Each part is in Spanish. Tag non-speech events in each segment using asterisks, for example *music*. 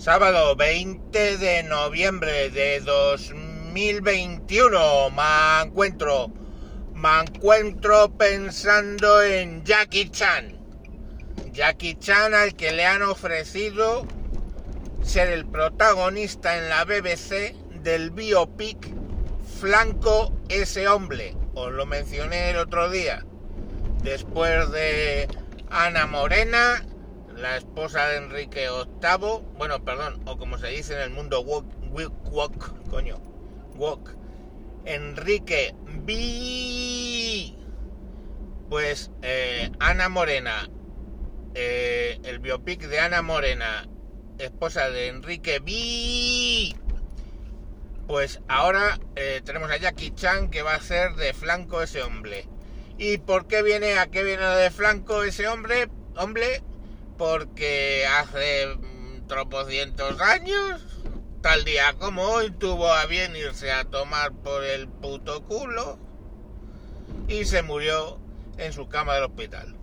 Sábado 20 de noviembre de 2021 me encuentro, me encuentro pensando en Jackie Chan. Jackie Chan al que le han ofrecido ser el protagonista en la BBC del biopic Flanco ese hombre. Os lo mencioné el otro día. Después de Ana Morena la esposa de Enrique VIII, bueno, perdón, o como se dice en el mundo wok, wok, coño, wok, Enrique B. Pues eh, Ana Morena, eh, el biopic de Ana Morena, esposa de Enrique B. Pues ahora eh, tenemos a Jackie Chan que va a ser de flanco ese hombre. ¿Y por qué viene, a qué viene de flanco ese hombre? Hombre, porque hace mm, tropocientos años, tal día como hoy, tuvo a bien irse a tomar por el puto culo y se murió en su cama del hospital.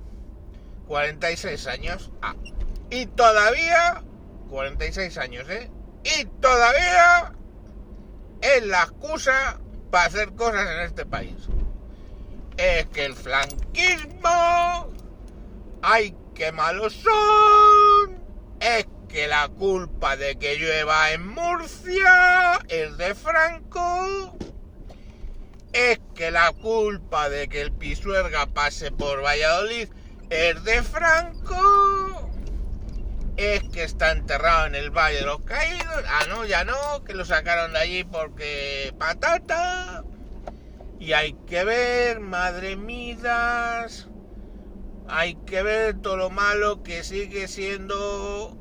46 años. Ah, y todavía, 46 años, ¿eh? Y todavía es la excusa para hacer cosas en este país. Es que el flanquismo hay qué malos son. Es que la culpa de que llueva en Murcia es de Franco. Es que la culpa de que el Pisuerga pase por Valladolid es de Franco. Es que está enterrado en el Valle de los Caídos. Ah, no, ya no, que lo sacaron de allí porque patata. Y hay que ver, madre mías hay que ver todo lo malo que sigue siendo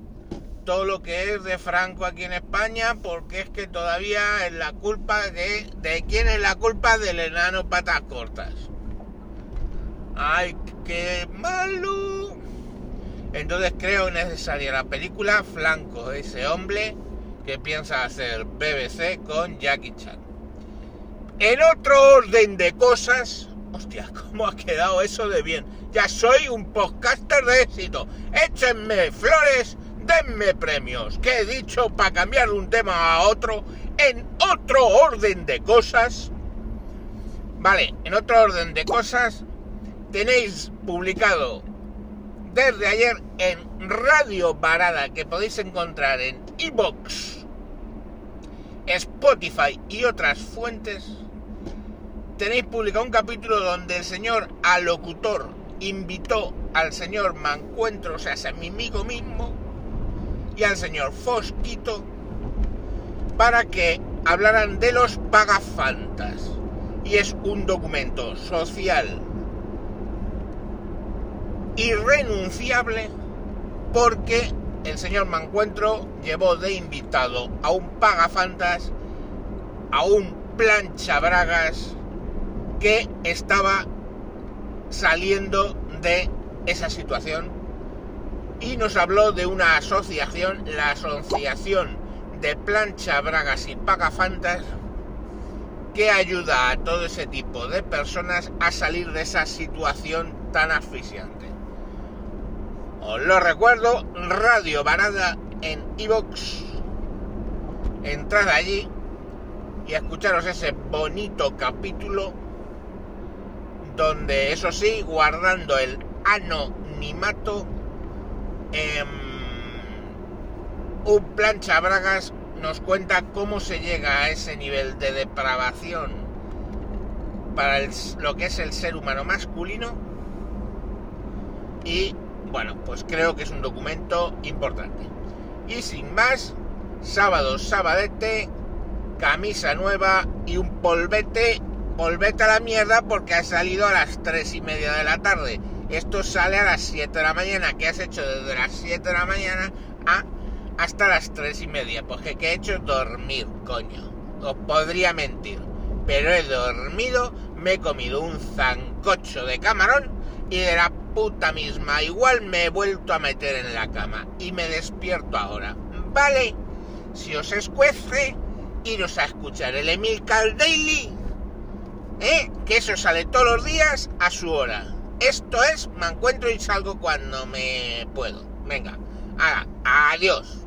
todo lo que es de Franco aquí en España, porque es que todavía es la culpa de... ¿De quién es la culpa del enano patas cortas? ¡Ay, qué malo! Entonces creo necesaria la película Flanco, ese hombre que piensa hacer BBC con Jackie Chan. En otro orden de cosas, Hostia, *laughs* ¿cómo ha quedado eso de bien? Ya soy un podcaster de éxito. Échenme flores, denme premios. ¿Qué he dicho para cambiar un tema a otro? En otro orden de cosas. Vale, en otro orden de cosas, tenéis publicado desde ayer en Radio Varada, que podéis encontrar en iBox, Spotify y otras fuentes tenéis publicado un capítulo donde el señor alocutor invitó al señor Mancuentro, o sea, a mi amigo mismo, y al señor Fosquito, para que hablaran de los pagafantas. Y es un documento social irrenunciable porque el señor Mancuentro llevó de invitado a un pagafantas, a un plancha bragas, que estaba saliendo de esa situación y nos habló de una asociación, la Asociación de Plancha, Bragas y Pagafantas, que ayuda a todo ese tipo de personas a salir de esa situación tan asfixiante. Os lo recuerdo, Radio Varada en iVox. Entrad allí y escucharos ese bonito capítulo donde eso sí, guardando el anonimato, em, un plancha bragas nos cuenta cómo se llega a ese nivel de depravación para lo que es el ser humano masculino y bueno, pues creo que es un documento importante. Y sin más, sábado, sabadete, camisa nueva y un polvete volvete a la mierda porque has salido a las 3 y media de la tarde. Esto sale a las 7 de la mañana. ¿Qué has hecho desde las 7 de la mañana a hasta las 3 y media? Pues que he hecho dormir, coño. Os podría mentir. Pero he dormido, me he comido un zancocho de camarón y de la puta misma. Igual me he vuelto a meter en la cama y me despierto ahora. Vale, si os escuece, iros a escuchar el Emil Daily ¿Eh? Que eso sale todos los días a su hora. Esto es, me encuentro y salgo cuando me puedo. Venga, adiós.